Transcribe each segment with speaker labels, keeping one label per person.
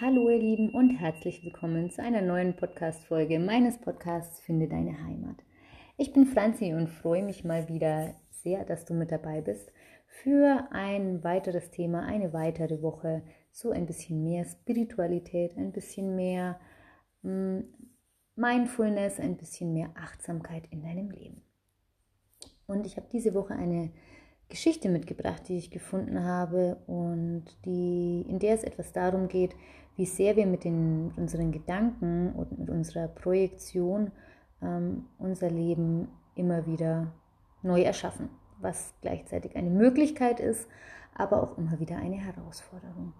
Speaker 1: Hallo ihr Lieben und herzlich willkommen zu einer neuen Podcast-Folge meines Podcasts Finde deine Heimat. Ich bin Franzi und freue mich mal wieder sehr, dass du mit dabei bist für ein weiteres Thema, eine weitere Woche, so ein bisschen mehr Spiritualität, ein bisschen mehr mm, Mindfulness, ein bisschen mehr Achtsamkeit in deinem Leben. Und ich habe diese Woche eine Geschichte mitgebracht, die ich gefunden habe und die, in der es etwas darum geht, wie sehr wir mit, den, unseren Gedanken und mit unserer Projektion ähm, unser Leben immer wieder neu erschaffen, was gleichzeitig eine Möglichkeit ist, aber auch immer wieder eine Herausforderung.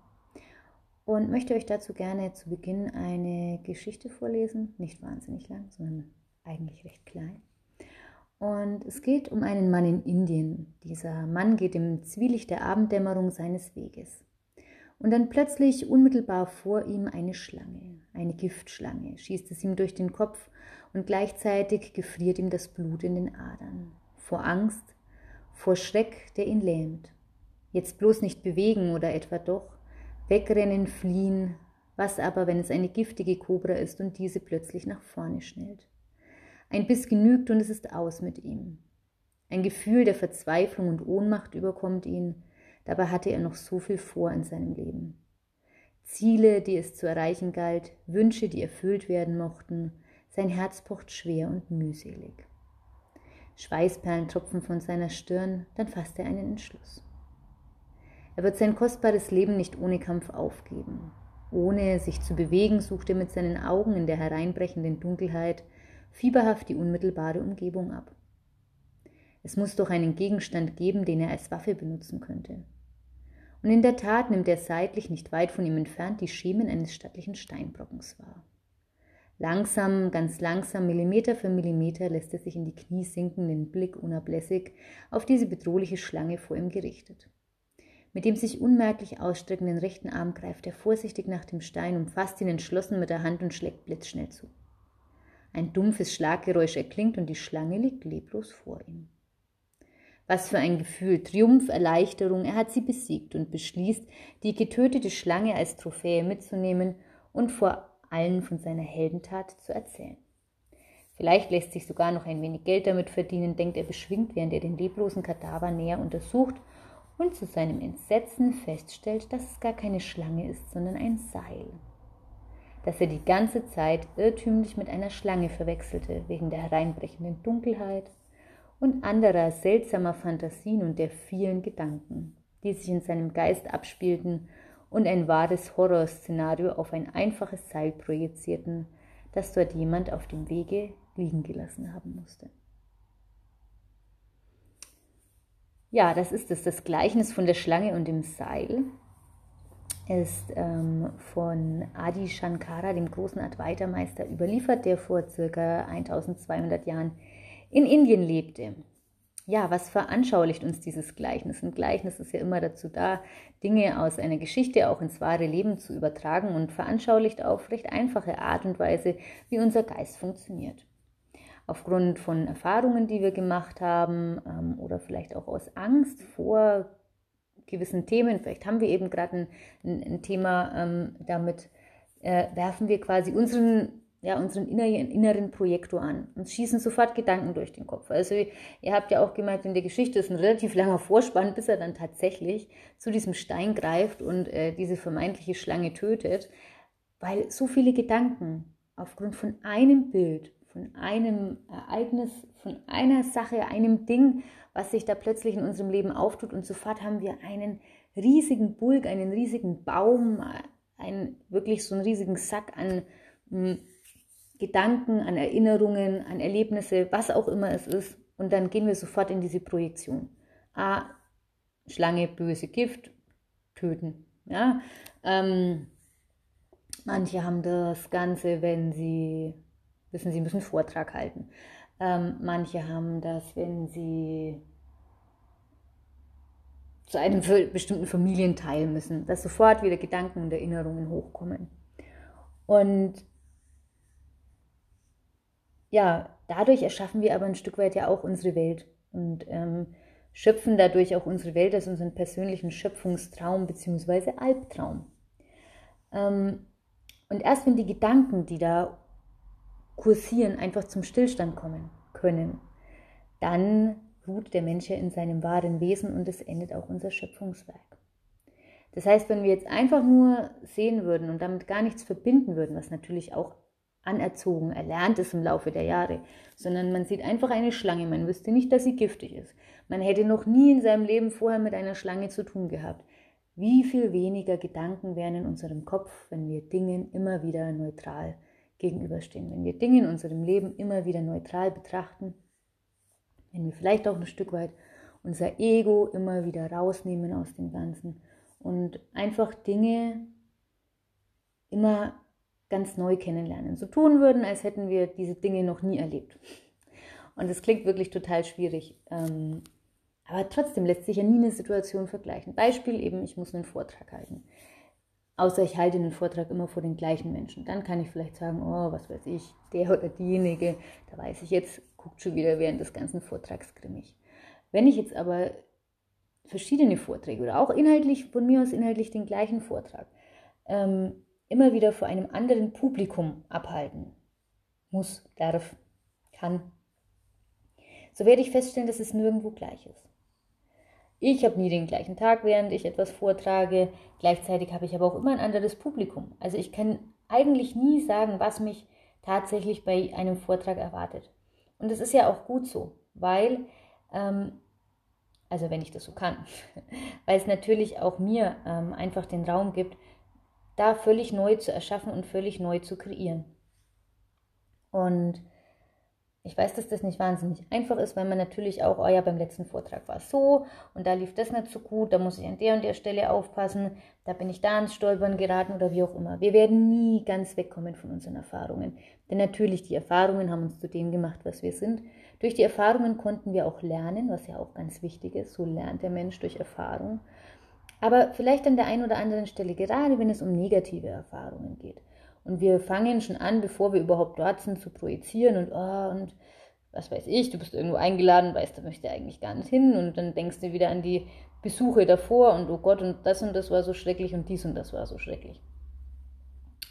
Speaker 1: Und möchte euch dazu gerne zu Beginn eine Geschichte vorlesen, nicht wahnsinnig lang, sondern eigentlich recht klein. Und es geht um einen Mann in Indien. Dieser Mann geht im Zwielicht der Abenddämmerung seines Weges. Und dann plötzlich unmittelbar vor ihm eine Schlange, eine Giftschlange, schießt es ihm durch den Kopf und gleichzeitig gefriert ihm das Blut in den Adern. Vor Angst, vor Schreck, der ihn lähmt. Jetzt bloß nicht bewegen oder etwa doch, wegrennen, fliehen, was aber, wenn es eine giftige Kobra ist und diese plötzlich nach vorne schnellt? Ein Biss genügt und es ist aus mit ihm. Ein Gefühl der Verzweiflung und Ohnmacht überkommt ihn, Dabei hatte er noch so viel vor in seinem Leben. Ziele, die es zu erreichen galt, Wünsche, die erfüllt werden mochten, sein Herz pocht schwer und mühselig. Schweißperlen tropfen von seiner Stirn, dann fasst er einen Entschluss. Er wird sein kostbares Leben nicht ohne Kampf aufgeben. Ohne sich zu bewegen, sucht er mit seinen Augen in der hereinbrechenden Dunkelheit fieberhaft die unmittelbare Umgebung ab. Es muss doch einen Gegenstand geben, den er als Waffe benutzen könnte. Und in der Tat nimmt er seitlich nicht weit von ihm entfernt die Schemen eines stattlichen Steinbrockens wahr. Langsam, ganz langsam, Millimeter für Millimeter lässt er sich in die Knie sinken, den Blick unablässig auf diese bedrohliche Schlange vor ihm gerichtet. Mit dem sich unmerklich ausstreckenden rechten Arm greift er vorsichtig nach dem Stein, umfasst ihn entschlossen mit der Hand und schlägt blitzschnell zu. Ein dumpfes Schlaggeräusch erklingt und die Schlange liegt leblos vor ihm. Was für ein Gefühl, Triumph, Erleichterung, er hat sie besiegt und beschließt, die getötete Schlange als Trophäe mitzunehmen und vor allen von seiner Heldentat zu erzählen. Vielleicht lässt sich sogar noch ein wenig Geld damit verdienen, denkt er beschwingt, während er den leblosen Kadaver näher untersucht und zu seinem Entsetzen feststellt, dass es gar keine Schlange ist, sondern ein Seil, das er die ganze Zeit irrtümlich mit einer Schlange verwechselte, wegen der hereinbrechenden Dunkelheit und anderer seltsamer Fantasien und der vielen Gedanken, die sich in seinem Geist abspielten und ein wahres Horrorszenario auf ein einfaches Seil projizierten, das dort jemand auf dem Wege liegen gelassen haben musste. Ja, das ist es, das Gleichnis von der Schlange und dem Seil ist ähm, von Adi Shankara, dem großen Advaita-Meister, überliefert, der vor circa 1200 Jahren in Indien lebte. Ja, was veranschaulicht uns dieses Gleichnis? Ein Gleichnis ist ja immer dazu da, Dinge aus einer Geschichte auch ins wahre Leben zu übertragen und veranschaulicht auf recht einfache Art und Weise, wie unser Geist funktioniert. Aufgrund von Erfahrungen, die wir gemacht haben ähm, oder vielleicht auch aus Angst vor gewissen Themen, vielleicht haben wir eben gerade ein, ein, Thema ähm, damit, äh, werfen wir quasi unseren ja, unseren inneren, inneren Projektor an. Uns schießen sofort Gedanken durch den Kopf. Also ihr habt ja auch gemerkt, in der Geschichte ist ein relativ langer Vorspann, bis er dann tatsächlich zu diesem Stein greift und äh, diese vermeintliche Schlange tötet, weil so viele Gedanken aufgrund von einem Bild, von einem Ereignis, von einer Sache, einem Ding, was sich da plötzlich in unserem Leben auftut und sofort haben wir einen riesigen Bulk, einen riesigen Baum, einen wirklich so einen riesigen Sack an hm, Gedanken, an Erinnerungen, an Erlebnisse, was auch immer es ist. Und dann gehen wir sofort in diese Projektion. Ah, Schlange, böse Gift, töten. Ja? Ähm, manche haben das Ganze, wenn sie wissen, sie müssen Vortrag halten. Ähm, manche haben das, wenn sie zu einem bestimmten Familienteil müssen, dass sofort wieder Gedanken und Erinnerungen hochkommen. Und ja, dadurch erschaffen wir aber ein Stück weit ja auch unsere Welt und ähm, schöpfen dadurch auch unsere Welt als unseren persönlichen Schöpfungstraum bzw. Albtraum. Ähm, und erst wenn die Gedanken, die da kursieren, einfach zum Stillstand kommen können, dann ruht der Mensch ja in seinem wahren Wesen und es endet auch unser Schöpfungswerk. Das heißt, wenn wir jetzt einfach nur sehen würden und damit gar nichts verbinden würden, was natürlich auch anerzogen, erlernt ist im Laufe der Jahre, sondern man sieht einfach eine Schlange, man wüsste nicht, dass sie giftig ist. Man hätte noch nie in seinem Leben vorher mit einer Schlange zu tun gehabt. Wie viel weniger Gedanken wären in unserem Kopf, wenn wir Dingen immer wieder neutral gegenüberstehen, wenn wir Dinge in unserem Leben immer wieder neutral betrachten, wenn wir vielleicht auch ein Stück weit unser Ego immer wieder rausnehmen aus dem Ganzen und einfach Dinge immer ganz neu kennenlernen. So tun würden, als hätten wir diese Dinge noch nie erlebt. Und das klingt wirklich total schwierig. Ähm, aber trotzdem lässt sich ja nie eine Situation vergleichen. Beispiel eben, ich muss einen Vortrag halten. Außer ich halte den Vortrag immer vor den gleichen Menschen. Dann kann ich vielleicht sagen, oh, was weiß ich, der oder diejenige, da weiß ich jetzt, guckt schon wieder während des ganzen Vortrags grimmig. Wenn ich jetzt aber verschiedene Vorträge oder auch inhaltlich, von mir aus inhaltlich den gleichen Vortrag, ähm, immer wieder vor einem anderen Publikum abhalten muss, darf, kann, so werde ich feststellen, dass es nirgendwo gleich ist. Ich habe nie den gleichen Tag, während ich etwas vortrage. Gleichzeitig habe ich aber auch immer ein anderes Publikum. Also ich kann eigentlich nie sagen, was mich tatsächlich bei einem Vortrag erwartet. Und das ist ja auch gut so, weil, ähm, also wenn ich das so kann, weil es natürlich auch mir ähm, einfach den Raum gibt, da völlig neu zu erschaffen und völlig neu zu kreieren. Und ich weiß, dass das nicht wahnsinnig einfach ist, weil man natürlich auch, oh ja, beim letzten Vortrag war es so und da lief das nicht so gut, da muss ich an der und der Stelle aufpassen, da bin ich da ins Stolpern geraten oder wie auch immer. Wir werden nie ganz wegkommen von unseren Erfahrungen. Denn natürlich, die Erfahrungen haben uns zu dem gemacht, was wir sind. Durch die Erfahrungen konnten wir auch lernen, was ja auch ganz wichtig ist. So lernt der Mensch durch Erfahrung. Aber vielleicht an der einen oder anderen Stelle, gerade wenn es um negative Erfahrungen geht. Und wir fangen schon an, bevor wir überhaupt dort sind, zu projizieren und, oh, und was weiß ich, du bist irgendwo eingeladen, weißt, da möchte eigentlich gar nicht hin und dann denkst du wieder an die Besuche davor und oh Gott, und das und das war so schrecklich und dies und das war so schrecklich.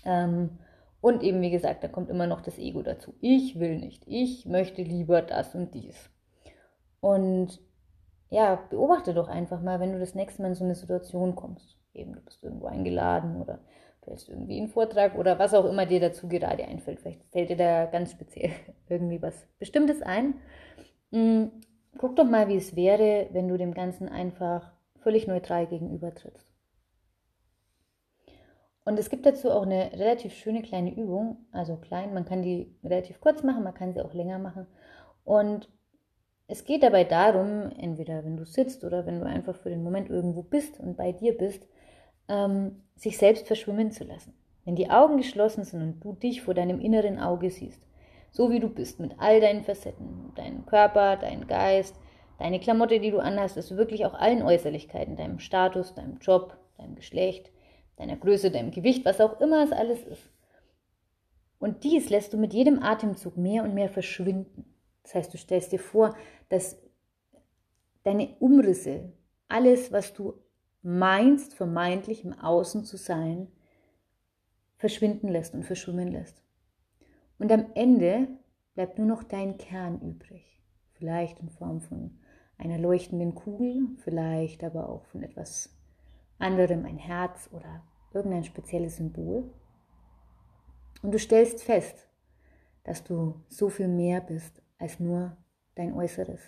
Speaker 1: Ähm, und eben, wie gesagt, da kommt immer noch das Ego dazu. Ich will nicht, ich möchte lieber das und dies. Und ja, beobachte doch einfach mal, wenn du das nächste Mal in so eine Situation kommst. Eben, du bist irgendwo eingeladen oder vielleicht irgendwie einen Vortrag oder was auch immer dir dazu gerade einfällt. Vielleicht fällt dir da ganz speziell irgendwie was Bestimmtes ein. Mm, guck doch mal, wie es wäre, wenn du dem Ganzen einfach völlig neutral gegenüber trittst. Und es gibt dazu auch eine relativ schöne kleine Übung, also klein, man kann die relativ kurz machen, man kann sie auch länger machen. Und es geht dabei darum, entweder wenn du sitzt oder wenn du einfach für den Moment irgendwo bist und bei dir bist, ähm, sich selbst verschwimmen zu lassen. Wenn die Augen geschlossen sind und du dich vor deinem inneren Auge siehst, so wie du bist, mit all deinen Facetten, deinem Körper, deinem Geist, deine Klamotte, die du anhast, also wirklich auch allen Äußerlichkeiten, deinem Status, deinem Job, deinem Geschlecht, deiner Größe, deinem Gewicht, was auch immer es alles ist. Und dies lässt du mit jedem Atemzug mehr und mehr verschwinden. Das heißt, du stellst dir vor, dass deine Umrisse, alles, was du meinst, vermeintlich im Außen zu sein, verschwinden lässt und verschwimmen lässt. Und am Ende bleibt nur noch dein Kern übrig. Vielleicht in Form von einer leuchtenden Kugel, vielleicht aber auch von etwas anderem, ein Herz oder irgendein spezielles Symbol. Und du stellst fest, dass du so viel mehr bist als nur dein Äußeres,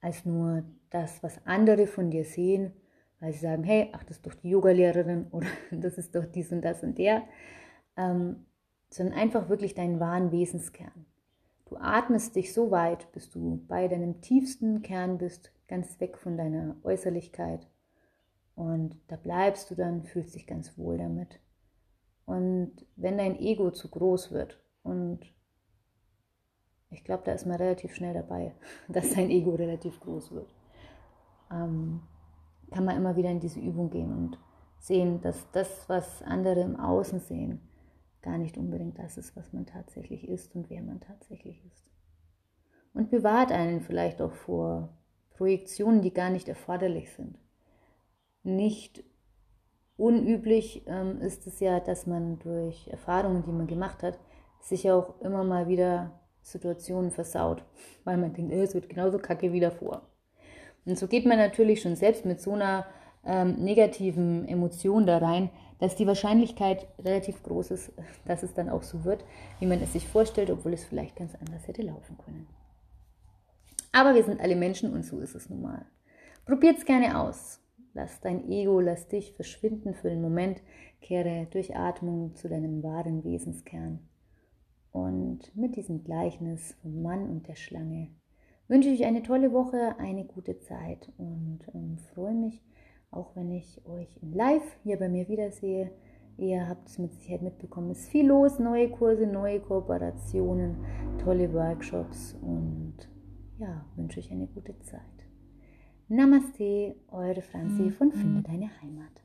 Speaker 1: als nur das, was andere von dir sehen weil sie sagen, hey, ach, das ist doch die Yogalehrerin oder das ist doch dies und das und der, ähm, sondern einfach wirklich deinen wahren Wesenskern. Du atmest dich so weit, bis du bei deinem tiefsten Kern bist, ganz weg von deiner Äußerlichkeit. Und da bleibst du dann, fühlst dich ganz wohl damit. Und wenn dein Ego zu groß wird, und ich glaube, da ist man relativ schnell dabei, dass dein Ego relativ groß wird, ähm, kann man immer wieder in diese Übung gehen und sehen, dass das, was andere im Außen sehen, gar nicht unbedingt das ist, was man tatsächlich ist und wer man tatsächlich ist. Und bewahrt einen vielleicht auch vor Projektionen, die gar nicht erforderlich sind. Nicht unüblich ähm, ist es ja, dass man durch Erfahrungen, die man gemacht hat, sich auch immer mal wieder Situationen versaut, weil man denkt, es wird genauso kacke wie davor. Und so geht man natürlich schon selbst mit so einer ähm, negativen Emotion da rein, dass die Wahrscheinlichkeit relativ groß ist, dass es dann auch so wird, wie man es sich vorstellt, obwohl es vielleicht ganz anders hätte laufen können. Aber wir sind alle Menschen und so ist es nun mal. Probiert es gerne aus. Lass dein Ego, lass dich verschwinden für den Moment, kehre durch Atmung zu deinem wahren Wesenskern. Und mit diesem Gleichnis vom Mann und der Schlange wünsche ich eine tolle Woche, eine gute Zeit und ähm, freue mich, auch wenn ich euch in Live hier bei mir wiedersehe. Ihr habt es mit Sicherheit mitbekommen, es ist viel los, neue Kurse, neue Kooperationen, tolle Workshops und ja, wünsche euch eine gute Zeit. Namaste, eure Franzi von Finde deine Heimat.